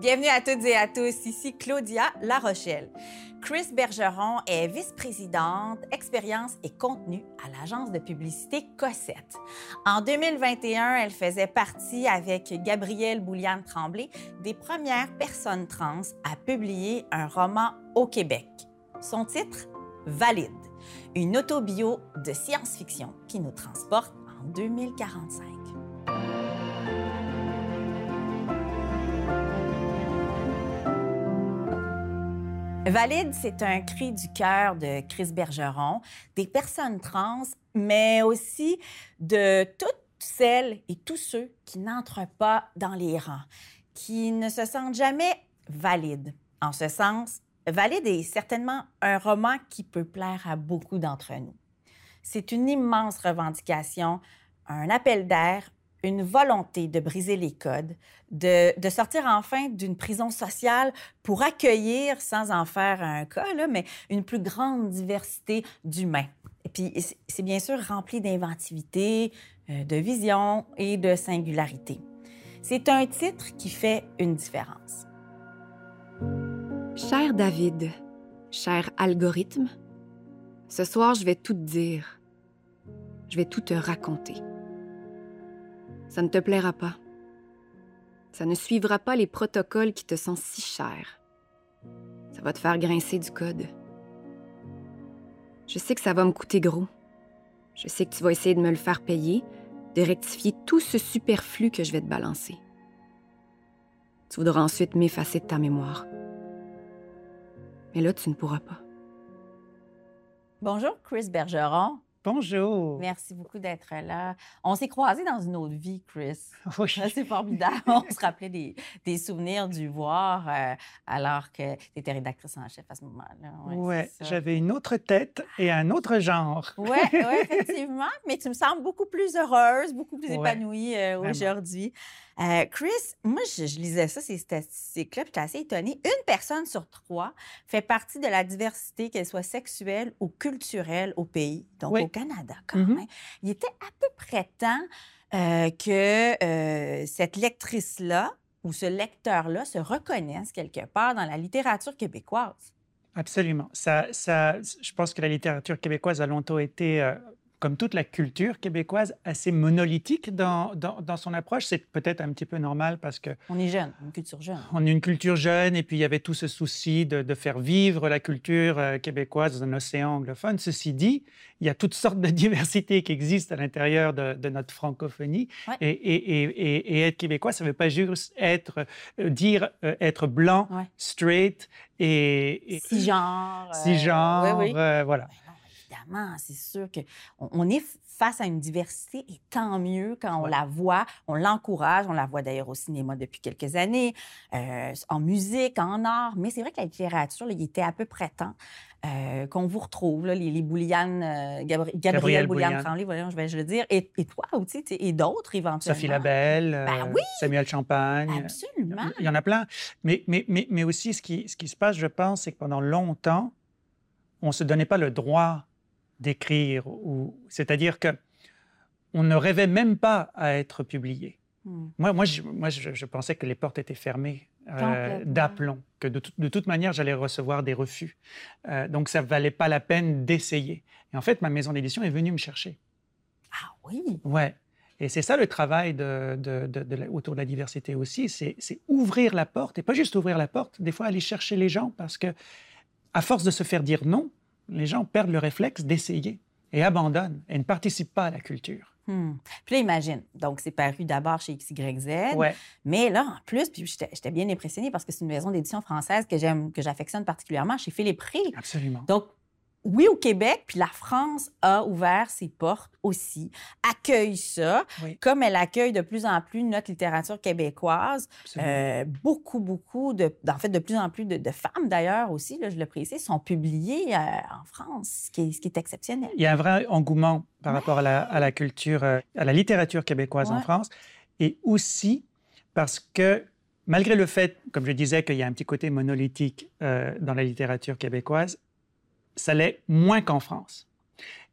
Bienvenue à toutes et à tous, ici Claudia La Rochelle. Chris Bergeron est vice-présidente expérience et contenu à l'agence de publicité Cossette. En 2021, elle faisait partie avec Gabrielle Bouliane Tremblay des premières personnes trans à publier un roman au Québec. Son titre Valide, une autobio de science-fiction qui nous transporte en 2045. Valide, c'est un cri du cœur de Chris Bergeron, des personnes trans, mais aussi de toutes celles et tous ceux qui n'entrent pas dans les rangs, qui ne se sentent jamais valides. En ce sens, Valide est certainement un roman qui peut plaire à beaucoup d'entre nous. C'est une immense revendication, un appel d'air, une volonté de briser les codes, de, sortir enfin d'une prison sociale pour accueillir, sans en faire un cas, mais une plus grande diversité d'humains. Et puis, c'est bien sûr rempli d'inventivité, euh, de vision et de singularité. C'est un titre qui fait une différence. Cher David, cher algorithme, ce soir, je vais tout te dire. Je vais tout te raconter. Ça ne te plaira pas. Ça ne suivra pas les protocoles qui te sont si chers. Ça va te faire grincer du code. Je sais que ça va me coûter gros. Je sais que tu vas essayer de me le faire payer, de rectifier tout ce superflu que je vais te balancer. Tu voudras ensuite m'effacer de ta mémoire. Mais là, tu ne pourras pas. Bonjour, Chris Bergeron. Bonjour. Merci beaucoup d'être là. On s'est croisés dans une autre vie, Chris. Oui. C'est formidable. On se rappelait des, des souvenirs du voir euh, alors que tu étais rédactrice en chef à ce moment-là. Oui, Ouais, j'avais une autre tête et un autre genre. Oui, ouais, effectivement. Mais tu me sembles beaucoup plus heureuse, beaucoup plus Ouais, épanouie euh, aujourd'hui. Euh, Chris, moi, je, je lisais ça, ces statistiques-là, puis j'étais assez étonnée. Une personne sur trois fait partie de la diversité, qu'elle soit sexuelle ou culturelle au pays, donc Oui. au Canada quand Mhm. même. Il était à peu près temps euh, que euh, cette lectrice-là ou ce lecteur-là se reconnaisse quelque part dans la littérature québécoise. Absolument. Ça, ça, je pense que la littérature québécoise a longtemps été, comme toute la culture québécoise, assez monolithique dans, dans, dans son approche. C'est peut-être un petit peu normal parce que On est jeune, une culture jeune. on est une culture jeune et puis il y avait tout ce souci de, de faire vivre la culture euh, québécoise dans un océan anglophone. Ceci dit, il y a toutes sortes de diversités qui existent à l'intérieur de, de notre francophonie. Ouais. Et, et- et- être québécois, ça ne veut pas juste être, euh, dire euh, être blanc, Ouais. straight et, et Si genre. euh, cisgenre. oui, oui. voilà. Évidemment, c'est sûr que on, on est face à une diversité et tant mieux quand on Ouais. la voit, on l'encourage, on la voit d'ailleurs au cinéma depuis quelques années, euh, en musique, en art, mais c'est vrai que la littérature, là, il était à peu près temps euh, qu'on vous retrouve, là, les, les Bouliane, euh, Gabri- Gabrielle Gabrielle Bouliane. Tremblay, voyons, je vais je le dire, et, et toi aussi, et d'autres éventuellement. Sophie Labelle, Ben oui! Samuel Champagne. Absolument. Il y en a plein. Mais, mais, mais, mais aussi, ce qui, ce qui se passe, je pense, c'est que pendant longtemps, on ne se donnait pas le droit d'écrire. ou C'est-à-dire que on ne rêvait même pas à être publié. Hmm. Moi, moi, je, moi je, je pensais que les portes étaient fermées euh, d'aplomb, que de, tout- de toute manière, j'allais recevoir des refus. Euh, donc, ça valait pas la peine d'essayer. Et en fait, ma maison d'édition est venue me chercher. Ah oui. Ouais. Et c'est ça le travail de, de- la- autour de la diversité aussi, c'est c'est ouvrir la porte, et pas juste ouvrir la porte, des fois aller chercher les gens, parce que à force de se faire dire non, les gens perdent le réflexe d'essayer et abandonnent et ne participent pas à la culture. Hmm. Puis là, imagine, donc c'est paru d'abord chez XYZ, Ouais. Mais là, en plus, puis j'étais bien impressionnée parce que c'est une maison d'édition française que j'aime, que j'affectionne particulièrement, chez Philippe Rey. Absolument. Donc, oui, au Québec, puis la France a ouvert ses portes aussi, accueille ça, Oui. comme elle accueille de plus en plus notre littérature québécoise. Euh, beaucoup, beaucoup, de, en fait, de plus en plus de, de femmes d'ailleurs aussi, là, je le précise, sont publiées euh, en France, ce qui est, ce qui est exceptionnel. Il y a un vrai engouement par rapport à la, à la culture, euh, à la littérature québécoise en. France, et aussi parce que malgré le fait, comme je disais, qu'il y a un petit côté monolithique euh, dans la littérature québécoise, ça l'est moins qu'en France.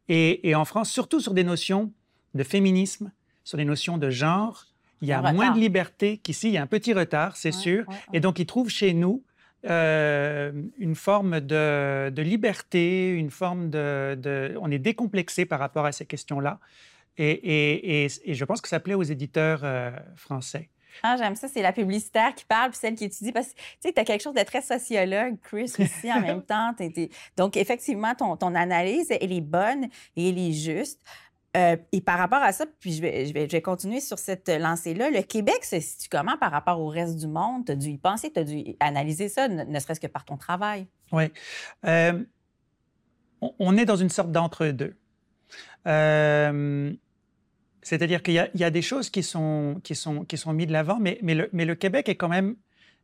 Et, et en France, surtout sur des notions de féminisme, sur des notions de genre, il y a Un moins retard. de liberté qu'ici. Il y a un petit retard, c'est Ouais, sûr. ouais, Et donc, ils trouvent chez nous euh, une forme de, de liberté, une forme de, de- On est décomplexé par rapport à ces questions-là. Et, et- et- et je pense que ça plaît aux éditeurs euh, français. Ah, j'aime ça, c'est la publicitaire qui parle, puis celle qui étudie, parce que tu sais, as quelque chose de très sociologue, Chris, aussi, en même temps. T'es- Donc, effectivement, ton, ton analyse, elle est bonne et elle est juste. Euh, et par rapport à ça, puis je vais, je vais, je vais continuer sur cette lancée-là, le Québec se situe comment par rapport au reste du monde? Tu as dû y penser, tu as dû analyser ça, ne, ne serait-ce que par ton travail. Oui. Euh, on, on est dans une sorte d'entre-deux. Euh, C'est-à-dire qu'il y, a- des choses qui sont, qui sont, qui sont mises de l'avant, mais, mais, le, Québec est quand même,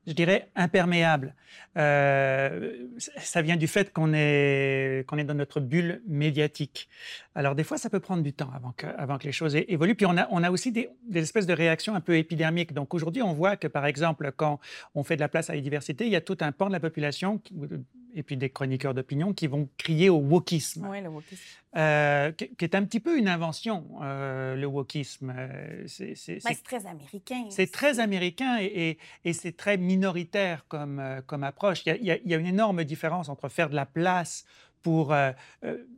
je dirais, imperméable. Euh, ça vient du fait qu'on est, qu'on est dans notre bulle médiatique. Alors, des fois, ça peut prendre du temps avant que, que les choses évoluent. Puis, on a, on a aussi des, des espèces de réactions un peu épidermiques. Donc, aujourd'hui, on voit que, par exemple, quand on fait de la place à la diversité, il y a tout un pan de la population, qui- et puis des chroniqueurs d'opinion, qui vont crier au wokisme Oui, le wokisme. euh, qui, est un petit peu une invention, euh, le wokisme. Euh, c'est- c'est- très américain. c'est très américain et, et- et c'est très minoritaire comme, comme approche. Il y, a, il y une énorme différence entre faire de la place pour euh,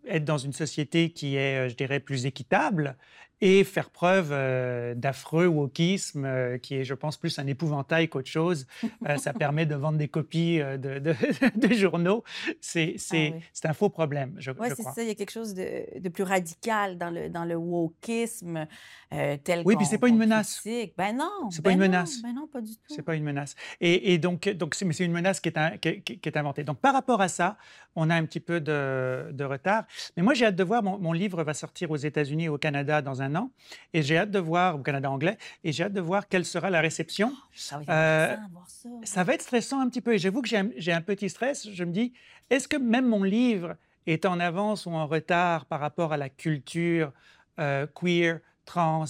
être dans une société qui est, je dirais, plus équitable et faire preuve euh, d'affreux wokisme, euh, qui est, je pense, plus un épouvantail qu'autre chose. Euh, ça permet de vendre des copies de, de- de journaux. C'est Ah oui. c'est un faux problème, je, Oui, je c'est crois. ça. Il y a quelque chose de, de plus radical dans le, dans le wokisme tel Oui, puis c'est pas une menace. critique. Ben non. C'est pas ben une non, menace. Ben non, pas du tout. C'est pas une menace. Et, et donc, mais c'est une menace qui est, un- qui, qui- qui est inventée. Donc, par rapport à ça, on a un petit peu de, de retard. Mais moi, j'ai hâte de voir. Mon, mon livre va sortir aux États-Unis et au Canada dans un an. Et j'ai hâte de voir, au Canada anglais, et j'ai hâte de voir quelle sera la réception. Ça va être Euh, ça. Ça va être stressant un petit peu. Et j'avoue que j'ai un, petit stress. Je me dis, est-ce que même mon livre est en avance ou en retard par rapport à la culture euh, queer, trans?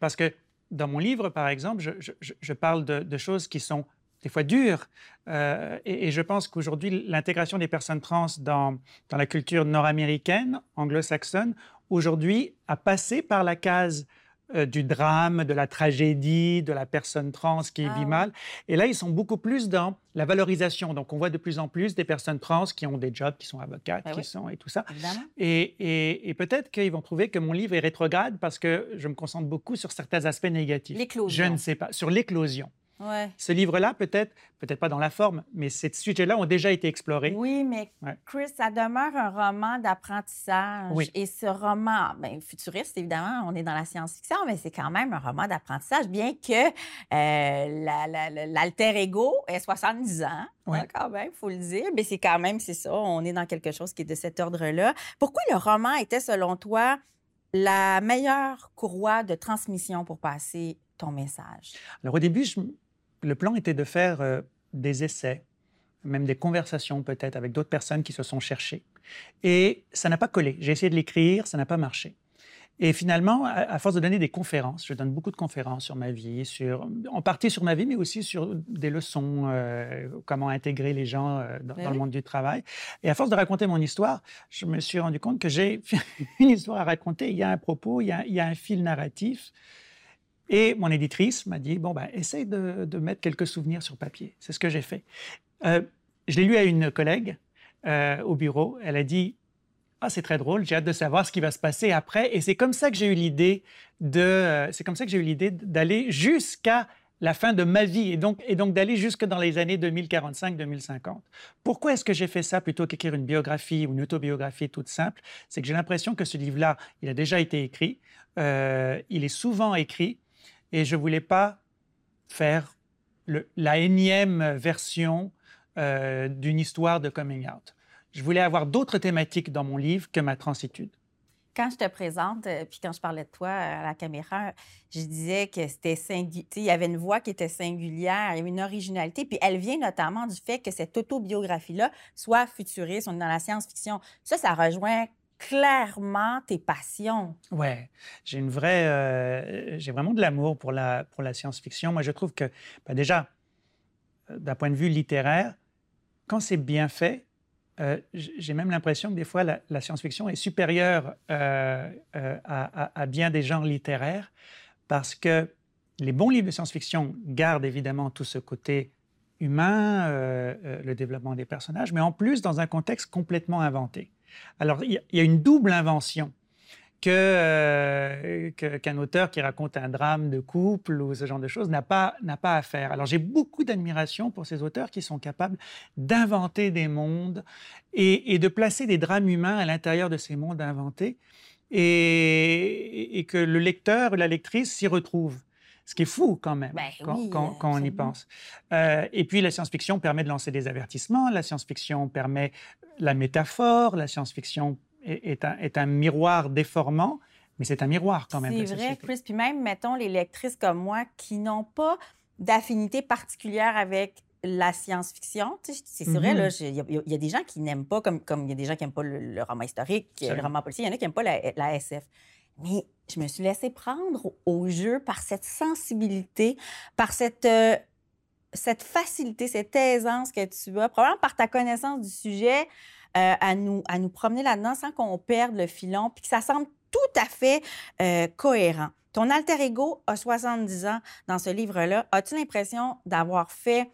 Parce que dans mon livre, par exemple, je, je- je- je parle de, de choses qui sont des fois dures. Euh, et, et je pense qu'aujourd'hui, l'intégration des personnes trans dans, dans la culture nord-américaine, anglo-saxonne, aujourd'hui, a passé par la case euh, du drame, de la tragédie, de la personne trans qui Ah vit ouais. mal. Et là, ils sont beaucoup plus dans la valorisation. Donc, on voit de plus en plus des personnes trans qui ont des jobs, qui sont avocates, Ben qui oui. sont et tout ça. Évidemment. Et, et- et peut-être qu'ils vont trouver que mon livre est rétrograde parce que je me concentre beaucoup sur certains aspects négatifs. L'éclosion. Je ne sais pas. Sur l'éclosion. Ouais. Ce livre-là, peut-être, peut-être pas dans la forme, mais ces sujets-là ont déjà été explorés. Oui, mais Ouais. Chris, ça demeure un roman d'apprentissage. Oui. Et ce roman, ben, futuriste, évidemment, on est dans la science-fiction, mais c'est quand même un roman d'apprentissage, bien que euh, la- la- la- l'alter ego ait 70 ans. Hein, quand même, il faut le dire. Mais c'est quand même, c'est ça, on est dans quelque chose qui est de cet ordre-là. Pourquoi le roman était, selon toi, la meilleure courroie de transmission pour passer ton message? Alors au début, je- le plan était de faire euh, des essais, même des conversations peut-être avec d'autres personnes qui se sont cherchées. Et ça n'a pas collé. J'ai essayé de l'écrire, ça n'a pas marché. Et finalement, à, à force de donner des conférences, je donne beaucoup de conférences sur ma vie, sur, en partie sur ma vie, mais aussi sur des leçons, euh, comment intégrer les gens euh, dans, Ben dans le monde du travail. Et à force de raconter mon histoire, je me suis rendu compte que j'ai une histoire à raconter. Il y a un propos, il y a, il y a un fil narratif. Et mon éditrice m'a dit, bon, ben, essaye de, mettre quelques souvenirs sur papier. C'est ce que j'ai fait. Euh, je l'ai lu à une collègue euh, au bureau. Elle a dit, ah, c'est très drôle, j'ai hâte de savoir ce qui va se passer après. Et c'est comme ça que j'ai eu l'idée de, euh, c'est comme ça que j'ai eu l'idée d'aller jusqu'à la fin de ma vie et donc, et donc d'aller jusque dans les années 2045-2050. Pourquoi est-ce que j'ai fait ça plutôt qu'écrire une biographie ou une autobiographie toute simple? C'est que j'ai l'impression que ce livre-là, il a déjà été écrit, il est souvent écrit, et je voulais pas faire la énième version euh, d'une histoire de coming out. Je voulais avoir d'autres thématiques dans mon livre que ma transitude. quand je te présente, euh, puis quand je parlais de toi euh, à la caméra, je disais que c'était singu- tu sais, il y avait une voix qui était singulière, il une originalité, puis elle vient notamment du fait que cette autobiographie-là soit futuriste, on est dans la science-fiction. Ça, ça rejoint clairement tes passions. Ouais, j'ai une vraie, euh, j'ai vraiment de l'amour pour la, pour la science-fiction. Moi, je trouve que, ben déjà, euh, d'un point de vue littéraire, quand c'est bien fait, euh, j'ai même l'impression que des fois, la, science-fiction est supérieure à, bien des genres littéraires parce que les bons livres de science-fiction gardent évidemment tout ce côté humain, le développement des personnages, mais en plus dans un contexte complètement inventé. Alors, il y, a une double invention euh, qu'un auteur qui raconte un drame de couple ou ce genre de choses n'a pas, pas à faire. Alors j'ai beaucoup d'admiration pour ces auteurs qui sont capables d'inventer des mondes et, et, de placer des drames humains à l'intérieur de ces mondes inventés et, et que le lecteur ou la lectrice s'y retrouve. Ce qui est fou quand même, Ben quand, oui, quand- quand on y pense. Euh, et puis la science-fiction permet de lancer des avertissements, la science-fiction permet la métaphore, la science-fiction est, est un, est un miroir déformant, mais c'est un miroir quand même. C'est vrai, société. Chris. Puis même, mettons, les lectrices comme moi qui n'ont pas d'affinité particulière avec la science-fiction. C'est vrai, Mhm. j'ai- il y, a- il y a des gens qui n'aiment pas, comme comme il y a des gens qui n'aiment pas le, le roman historique, le roman policier, il y en a qui n'aiment pas la, la SF. Mais je me suis laissée prendre au, jeu par cette sensibilité, par cette, euh, cette facilité, cette aisance que tu as, probablement par ta connaissance du sujet, euh, à, nous, à nous promener là-dedans sans qu'on perde le filon, puis que ça semble tout à fait euh, cohérent. Ton alter ego a 70 ans dans ce livre-là. As-tu l'impression d'avoir fait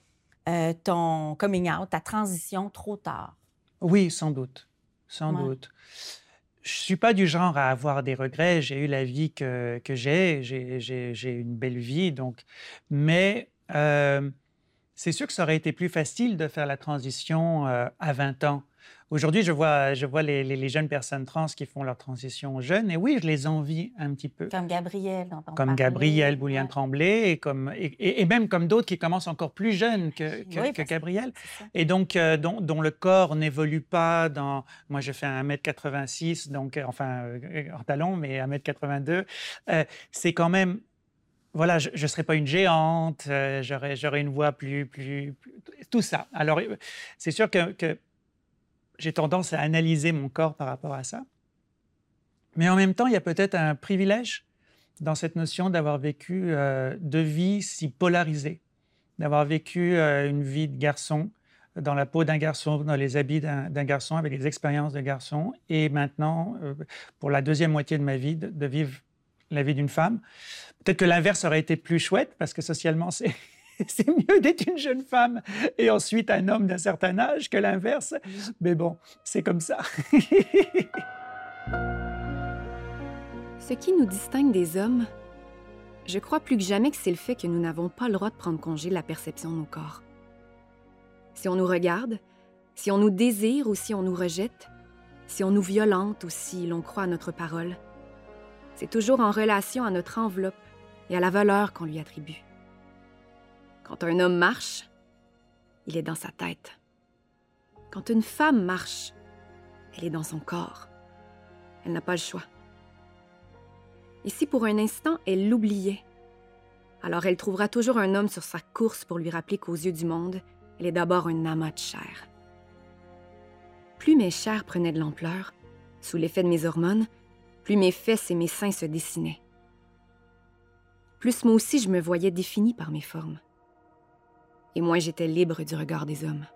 ton coming out, ta transition trop tard? Oui, sans doute. Sans Ouais. doute. Je suis pas du genre à avoir des regrets. J'ai eu la vie que, que j'ai. J'ai- une belle vie, donc. Mais euh, c'est sûr que ça aurait été plus facile de faire la transition euh, à 20 ans. Aujourd'hui, je vois, je vois les, les- les jeunes personnes trans qui font leur transition jeunes, et oui, je les envie un petit peu. Comme Gabriel, Comme. Gabriel Boulian Ouais, Tremblay, et, comme, et, même comme d'autres qui commencent encore plus jeunes que, que- Oui, que parce- Gabriel et donc euh, dont, dont le corps n'évolue pas dans... Moi, je fais 1m86, donc, euh, enfin, euh, en talon, mais 1m82. Euh, c'est quand même... Voilà, je ne serais pas une géante, euh, j'aurais une voix plus, plus, plus- Tout ça. Alors, c'est sûr que, que j'ai tendance à analyser mon corps par rapport à ça. Mais en même temps, il y a peut-être un privilège dans cette notion d'avoir vécu euh, deux vies si polarisées, d'avoir vécu euh, une vie de garçon dans la peau d'un garçon, dans les habits d'un garçon, avec les expériences de garçon, et maintenant, euh, pour la deuxième moitié de ma vie, de vivre la vie d'une femme. Peut-être que l'inverse aurait été plus chouette, parce que socialement, c'est... C'est mieux d'être une jeune femme et ensuite un homme d'un certain âge que l'inverse. Mais bon, c'est comme ça. Ce qui nous distingue des hommes, je crois plus que jamais que c'est le fait que nous n'avons pas le droit de prendre congé de la perception de nos corps. Si on nous regarde, si on nous désire ou si on nous rejette, si on nous violente ou si l'on croit à notre parole, c'est toujours en relation à notre enveloppe et à la valeur qu'on lui attribue. Quand un homme marche, il est dans sa tête. Quand une femme marche, elle est dans son corps. Elle n'a pas le choix. Et si pour un instant elle l'oubliait, alors elle trouvera toujours un homme sur sa course pour lui rappeler qu'aux yeux du monde, elle est d'abord un amas de chair. Plus mes chairs prenaient de l'ampleur, sous l'effet de mes hormones, plus mes fesses et mes seins se dessinaient. Plus moi aussi je me voyais définie par mes formes. Et moins j'étais libre du regard des hommes.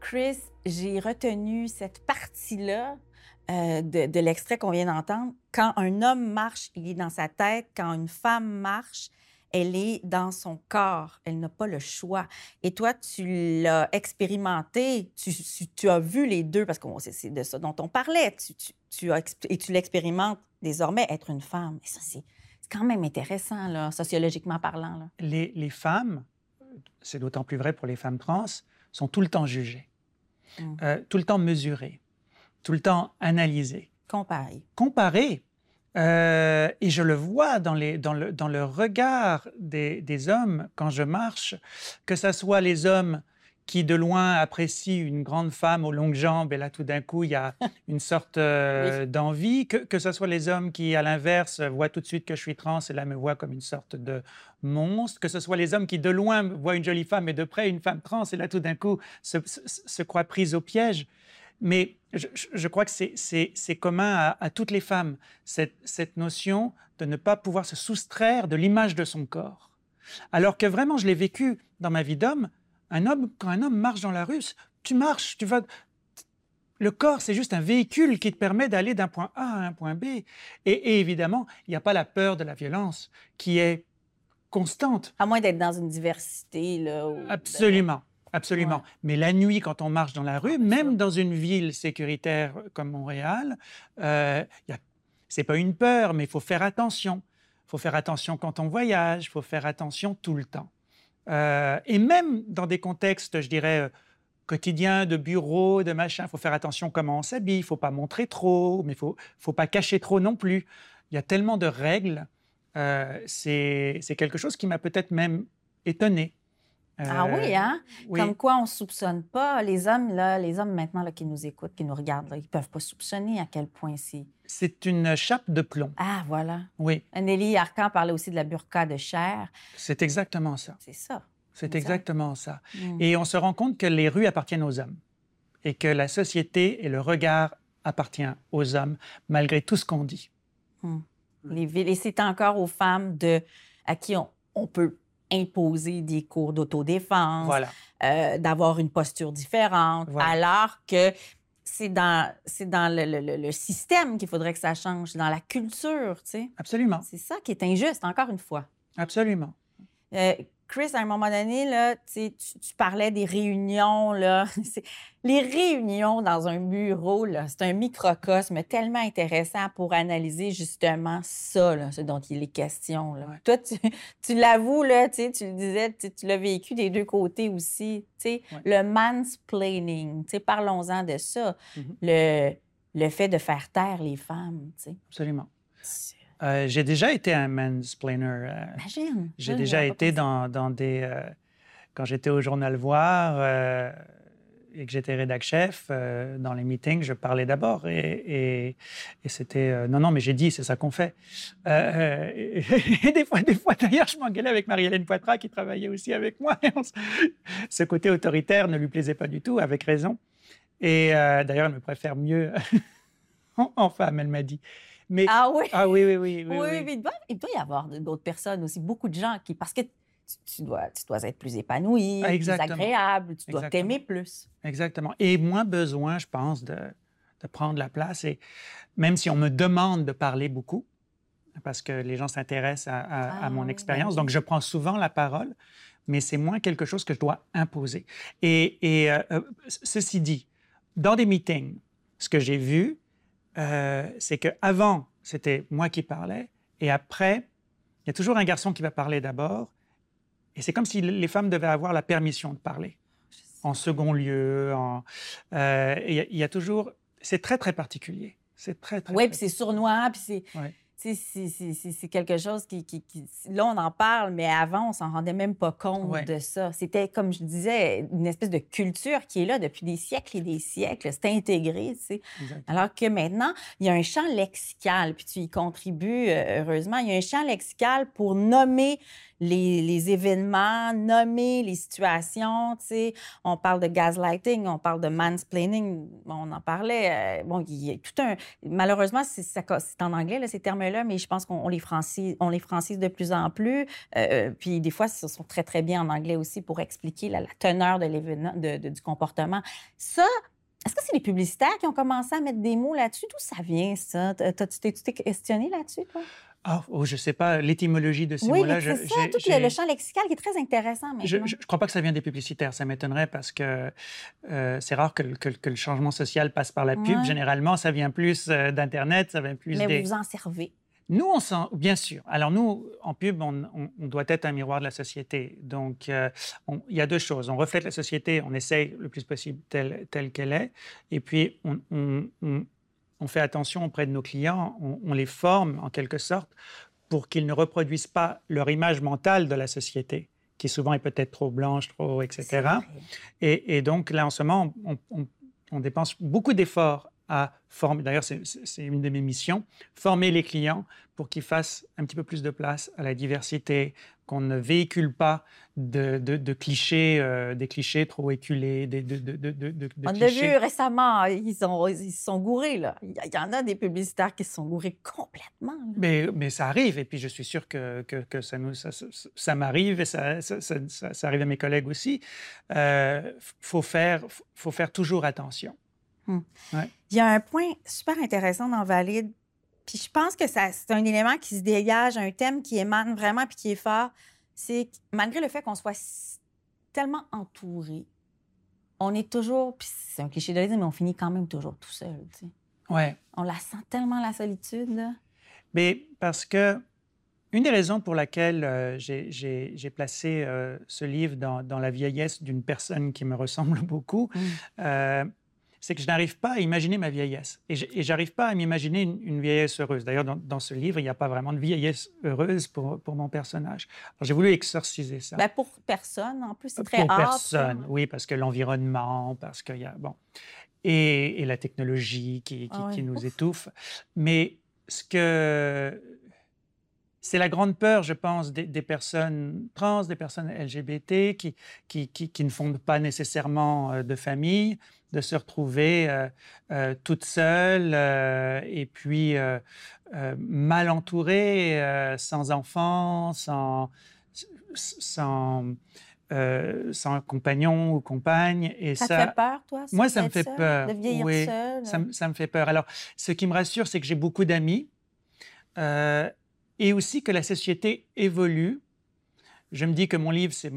Chris, j'ai retenu cette partie-là euh, de, l'extrait qu'on vient d'entendre. Quand un homme marche, il est dans sa tête. Quand une femme marche, elle est dans son corps. Elle n'a pas le choix. Et toi, tu l'as expérimenté. Tu, as vu les deux, parce que c'est de ça dont on parlait. Tu, et tu l'expérimentes désormais, être une femme. Et ça, c'est quand même intéressant, là, sociologiquement parlant. Là. les, les femmes, c'est d'autant plus vrai pour les femmes trans, sont tout le temps jugées, Mm. euh, tout le temps mesurées, tout le temps analysées, Comparé. comparées. Euh, et je le vois dans, les, dans, le, dans le regard des, des hommes quand je marche, que ce soit les hommes qui de loin apprécient une grande femme aux longues jambes, et là tout d'un coup il y a une sorte euh, d'envie, que, que ce soit les hommes qui à l'inverse voient tout de suite que je suis trans et là me voient comme une sorte de monstre, que ce soit les hommes qui de loin voient une jolie femme et de près une femme trans et là tout d'un coup se, se, se croient prises au piège. Mais je, crois que c'est commun à, à toutes les femmes, cette, cette notion de ne pas pouvoir se soustraire de l'image de son corps. Alors que vraiment, je l'ai vécu dans ma vie d'homme. Un homme, quand un homme marche dans la rue, tu marches, tu vas. le corps, c'est juste un véhicule qui te permet d'aller d'un point A à un point B. Et, et évidemment, il n'y a pas la peur de la violence qui est constante. À moins d'être dans une diversité, là. où- Absolument. Absolument. Ouais. Mais la nuit, quand on marche dans la rue, bien même dans une ville sécuritaire comme Montréal, euh, a- c'est pas une peur, mais il faut faire attention. Il faut faire attention quand on voyage, il faut faire attention tout le temps. Euh, et même dans des contextes, je dirais, euh, quotidiens, de bureau, de machin, il faut faire attention comment on s'habille, il faut pas montrer trop, mais il faut, faut pas cacher trop non plus. Il y a tellement de règles. euh, c'est quelque chose qui m'a peut-être même étonné. Ah Euh, oui, hein? oui. Comme quoi on ne soupçonne pas. Les hommes, là, les hommes maintenant là, qui nous écoutent, qui nous regardent, là, ils ne peuvent pas soupçonner à quel point c'est. C'est une chape de plomb. Ah, voilà. Oui, Nelly Arcan parlait aussi de la burqa de chair. c'est exactement ça. C'est ça. C'est Exact. exactement ça. Mm. Et on se rend compte que les rues appartiennent aux hommes et que la société et le regard appartient aux hommes malgré tout ce qu'on dit. Les villes. Et c'est encore aux femmes de, à qui on, on peut imposer des cours d'autodéfense, Voilà. euh, d'avoir une posture différente, Voilà. alors que c'est dans, c'est dans le, le- le- le système qu'il faudrait que ça change, dans la culture, tu sais. Absolument. C'est ça qui est injuste, encore une fois. Absolument. Euh, Chris, à un moment donné, là, tu, parlais des réunions. Là. Les réunions dans un bureau, c'est un microcosme tellement intéressant pour analyser justement ça, là, ce dont il est question. Là. Toi, tu, tu l'avoues, tu le disais, tu, l'as vécu des deux côtés aussi. Ouais. Le mansplaining, parlons-en de ça. Mhm. le, le fait de faire taire les femmes. tu sais. Absolument. Euh, j'ai déjà été un mansplainer. euh, Imagine. J'ai déjà été dans, dans des. euh, quand j'étais au Journal Voir euh, et que j'étais rédac chef, dans les meetings, je parlais d'abord. Et, et- et c'était. non, non, mais j'ai dit, c'est ça qu'on fait. Et, et des fois, des fois d'ailleurs, je m'engueulais avec Marie-Hélène Poitras, qui travaillait aussi avec moi. Se- ce côté autoritaire ne lui plaisait pas du tout, avec raison. Et d'ailleurs, elle me préfère mieux en femme, elle m'a dit. Mais. Ah oui? Ah oui, oui, oui. oui, Oui, oui. mais il doit, il doit y avoir d'autres personnes aussi, beaucoup de gens qui. Parce que tu, tu dois, tu dois être plus épanoui, Ah, plus agréable, tu dois t'aimer plus. Exactement. Et moins besoin, je pense, de, de prendre la place. Et même si on me demande de parler beaucoup, parce que les gens s'intéressent à, à- à Ah mon oui, ben expérience, donc je prends souvent la parole, mais c'est moins quelque chose que je dois imposer. Et, et, euh, euh, ceci dit, dans des meetings, ce que j'ai vu, euh, c'est qu'avant, c'était moi qui parlais, et après, il y a toujours un garçon qui va parler d'abord, et c'est comme si les femmes devaient avoir la permission de parler en second lieu. En, euh, Il y, a- il y a toujours. C'est très, très particulier. C'est très, très. Oui, puis c'est sournois, puis c'est. Ouais. C'est quelque chose qui, qui- qui- Là, on en parle, mais avant, on s'en rendait même pas compte Ouais. de ça. C'était, comme je disais, une espèce de culture qui est là depuis des siècles et des siècles. C'est intégré, tu sais. Alors que maintenant, il y a un champ lexical, puis tu y contribues, euh, heureusement. Il y a un champ lexical pour nommer les, événements, nommer les situations. Tu sais, on parle de gaslighting, on parle de mansplaining, on en parlait. euh, bon, il y a tout un. Malheureusement, c'est en anglais, ces termes-là, mais je pense qu'on on les, francise, on les francise de plus en plus. Euh, puis des fois, ce sont très, très bien en anglais aussi pour expliquer la, teneur de l'événement, du comportement. Ça, est-ce que c'est les publicitaires qui ont commencé à mettre des mots là-dessus? D'où ça vient, ça? Tu t'es questionné là-dessus? Ah, oh, je ne sais pas l'étymologie de ces oui, mots-là. je- c'est ça, tout le, champ lexical qui est très intéressant maintenant. Je ne crois pas que ça vient des publicitaires. Ça m'étonnerait parce que euh, c'est rare que, le- que le- que le changement social passe par la pub. Ouais. Généralement, ça vient plus euh, d'Internet, ça vient plus mais des... vous vous en servez. Nous, on s'en... Bien sûr. Alors, nous, en pub, on, on- on doit être un miroir de la société. Donc, euh, il y a deux choses. On reflète la société, on essaye le plus possible telle, telle qu'elle est. Et puis, on, on- on- fait attention auprès de nos clients, on, on les forme en quelque sorte pour qu'ils ne reproduisent pas leur image mentale de la société, qui souvent est peut-être trop blanche, trop, etc. Et, et donc, là, en ce moment, on, on- on dépense beaucoup d'efforts à former, d'ailleurs, c'est- une de mes missions, former les clients pour qu'ils fassent un petit peu plus de place à la diversité, qu'on ne véhicule pas de, de- de clichés, euh, des clichés trop éculés, des, de, On clichés. vu récemment, ils, sont, ils se sont gourés, là. Il y, en a des publicitaires qui se sont gourés complètement. là. Mais, mais ça arrive, et puis je suis sûr que, que, que ça, nous, ça, ça- ça m'arrive, et ça, arrive à mes collègues aussi. Il faut, faire, faut faire toujours attention. Hmm. Ouais. Il y a un point super intéressant dans Valide, puis je pense que ça, c'est un élément qui se dégage, un thème qui émane vraiment puis qui est fort. C'est que malgré le fait qu'on soit tellement entouré, on est toujours, puis c'est un cliché de le dire, mais on finit quand même toujours tout seul. tu sais. Ouais. On la sent tellement la solitude. Là. Mais parce que une des raisons pour laquelle euh, j'ai- placé euh, ce livre dans, dans la vieillesse d'une personne qui me ressemble beaucoup, euh, c'est que je n'arrive pas à imaginer ma vieillesse. Et j'arrive pas à m'imaginer une, une vieillesse heureuse. D'ailleurs, dans, dans ce livre, il n'y a pas vraiment de vieillesse heureuse pour, pour mon personnage. J'ai voulu exorciser ça. Ben, pour personne, en plus, c'est très Pour âpre. personne, oui, parce que l'environnement, parce qu'il y a. Bon. Et, et la technologie qui, qui- Ah qui nous Ouf. étouffe. Mais ce que. C'est la grande peur, je pense, des, des personnes trans, des personnes LGBT qui, qui, qui- qui ne fondent pas nécessairement euh, de famille, de se retrouver euh, euh, toutes seules euh, et puis mal entourées, euh, sans enfants, sans, sans, euh, sans compagnon ou compagne. Et Ça, ça, te fait peur, toi? Moi, ça me fait peur, De vieillir oui. seul? ça, me- ça me fait peur. Alors, ce qui me rassure, c'est que j'ai beaucoup d'amis euh, et aussi que la société évolue. Je me dis que mon livre, c'est-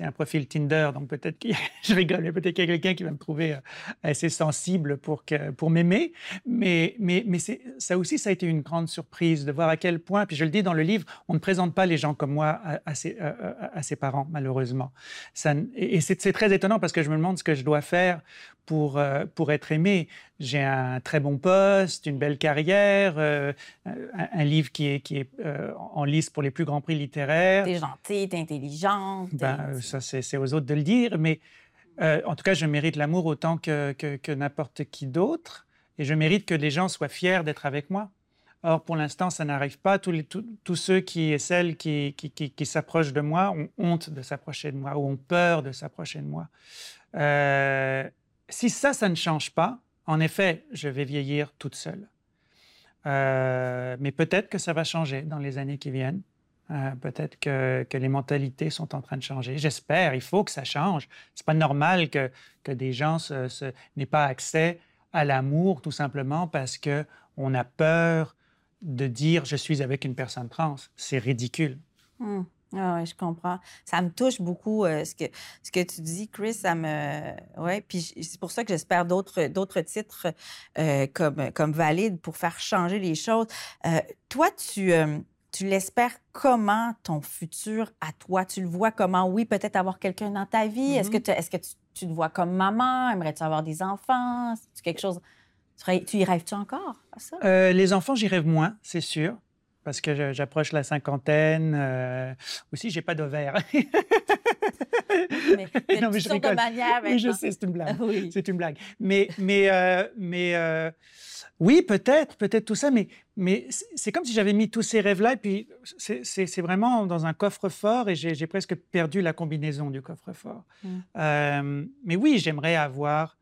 un profil Tinder, donc peut-être que je rigole, mais peut-être qu'il y a quelqu'un qui va me trouver euh, assez sensible pour, pour m'aimer. Mais, mais, mais ça aussi, ça a été une grande surprise de voir à quel point, puis je le dis dans le livre, on ne présente pas les gens comme moi à, ses, à- ses parents, malheureusement. Ça, et c'est très étonnant parce que je me demande ce que je dois faire pour, euh, pour être aimé. J'ai un très bon poste, une belle carrière, euh, un, un livre qui est, qui est euh, en lice pour les plus grands prix littéraires. T'es gentille, t'es intelligente. Ben, ça, c'est aux autres de le dire, mais euh, en tout cas, je mérite l'amour autant que, que, que n'importe qui d'autre, et je mérite que les gens soient fiers d'être avec moi. Or, pour l'instant, ça n'arrive pas. Tous, les- tous- tous ceux qui et celles qui, qui, qui- qui s'approchent de moi ont honte de s'approcher de moi ou ont peur de s'approcher de moi. Si ça, ça ne change pas, en effet, je vais vieillir toute seule. Euh, mais peut-être que ça va changer dans les années qui viennent. Euh, peut-être que, les mentalités sont en train de changer. J'espère, il faut que ça change. C'est pas normal que, que des gens n'aient pas accès à l'amour tout simplement parce que on a peur de dire je suis avec une personne trans. C'est ridicule. Hmm. Ah ouais, je comprends. Ça me touche beaucoup euh, ce, que, ce que tu dis, Chris. Ça me. Ouais, puis c'est pour ça que j'espère d'autres, d'autres titres euh, comme, comme valides pour faire changer les choses. Euh, toi, tu, tu l'espères comment ton futur à toi? Tu le vois comment? Oui, peut-être avoir quelqu'un dans ta vie? Est-ce que, Mhm. tu, est-ce que tu, tu te vois comme maman? Aimerais-tu avoir des enfants? C'est quelque chose. Tu, y rêves-tu encore à ça? Les enfants, j'y rêve moins, c'est sûr, parce que j'approche la cinquantaine. euh, aussi, j'ai pas d'ovaire. mais non, mais je sortes de rigole. manières oui, je sais, c'est une blague. Oui. C'est une blague. Mais, mais, euh, mais euh, oui, peut-être, peut-être tout ça, mais, mais c'est comme si j'avais mis tous ces rêves-là, et puis c'est- vraiment dans un coffre-fort, et j'ai presque perdu la combinaison du coffre-fort. Mm. Euh, mais oui, j'aimerais avoir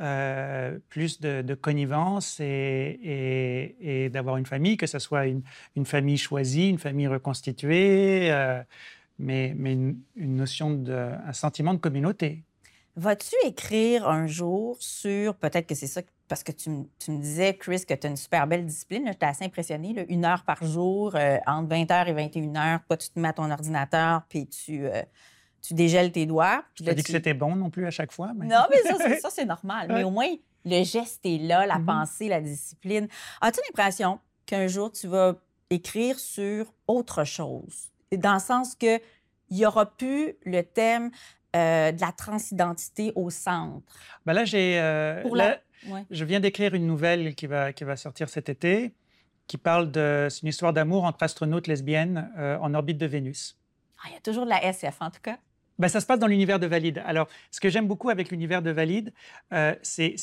euh, plus de, de connivence et, d'avoir une famille, que ce soit une, famille choisie, une famille reconstituée, euh, mais, une, notion de, un sentiment de communauté. Vas-tu écrire un jour sur, peut-être que c'est ça, parce que tu, me- disais, Chris, que tu as une super belle discipline, j'étais assez impressionnée, là, une heure par jour, euh, entre 20h et 21h, toi, tu te mets à ton ordinateur, puis tu, tu dégèles tes doigts. Puis là, dit que c'était bon non plus à chaque fois. Mais... Non, mais ça, c'est- normal. Mais au moins, le geste est là, la Mhm. pensée, la discipline. As-tu l'impression qu'un jour, tu vas écrire sur autre chose? Dans le sens que il n'y aura plus le thème euh, de la transidentité au centre? Ben là, j'ai. euh, la... ouais. Je viens d'écrire une nouvelle qui va, qui va sortir cet été, qui parle de. C'est une histoire d'amour entre astronautes lesbiennes euh, en orbite de Vénus. Ah, il y a toujours de la SF, en tout cas. Ben, ça se passe dans l'univers de Valide. Alors, ce que j'aime beaucoup avec l'univers de Valide, euh, c'est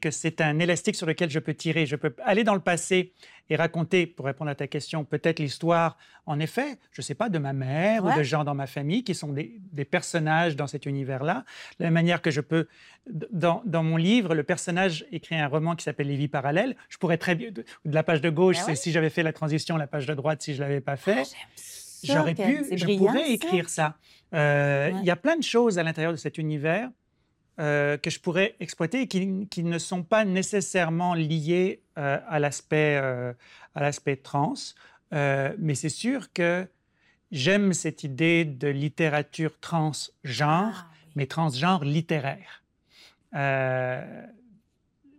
que c'est un élastique sur lequel je peux tirer. Je peux aller dans le passé et raconter, pour répondre à ta question, peut-être l'histoire, en effet, je ne sais pas, de ma mère ou de gens dans ma famille qui sont des, des personnages dans cet univers-là. De la même manière que je peux, dans, dans mon livre, le personnage écrit un roman qui s'appelle Les vies parallèles. Je pourrais très bien, de, de la page de gauche, Ben c'est si j'avais fait la transition, la page de droite, si je ne l'avais pas fait. Ah, j'aime ça, J'aurais pu, je brillant, pourrais ça. écrire ça. Euh, Il Ouais. y a plein de choses à l'intérieur de cet univers euh, que je pourrais exploiter et qui, qui, ne sont pas nécessairement liés euh, à l'aspect à l'aspect trans. mais c'est sûr que j'aime cette idée de littérature transgenre, ah, mais transgenre littéraire.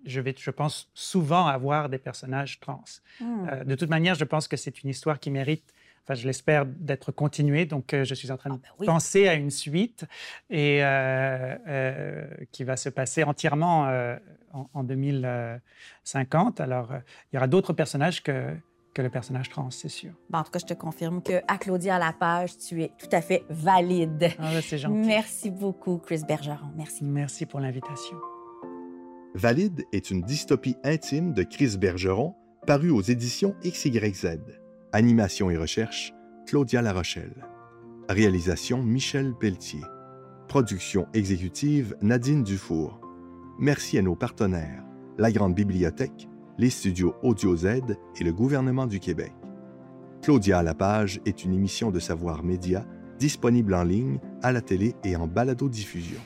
je vais, je pense, souvent avoir des personnages trans. Hmm. de toute manière, je pense que c'est une histoire qui mérite enfin je l'espère, d'être continué. Donc, euh, je suis en train ah, de ben penser à une suite et euh, euh, qui va se passer entièrement en, 2050. Alors, il y aura d'autres personnages que, que le personnage trans, c'est sûr. en tout cas, je te confirme que à Claudia Lapage, tu es tout à fait valide. Ah, ben, c'est gentil. Merci beaucoup, Chris Bergeron. Merci. Merci pour l'invitation. Valide est une dystopie intime de Chris Bergeron, parue aux éditions XYZ. Animation et recherche, Claudia Larochelle. Réalisation, Michel Pelletier. Production exécutive, Nadine Dufour. Merci à nos partenaires, la Grande Bibliothèque, les studios Audio et le gouvernement du Québec. Claudia à la page est une émission de Savoir Média disponible en ligne, à la télé et en balado-diffusion.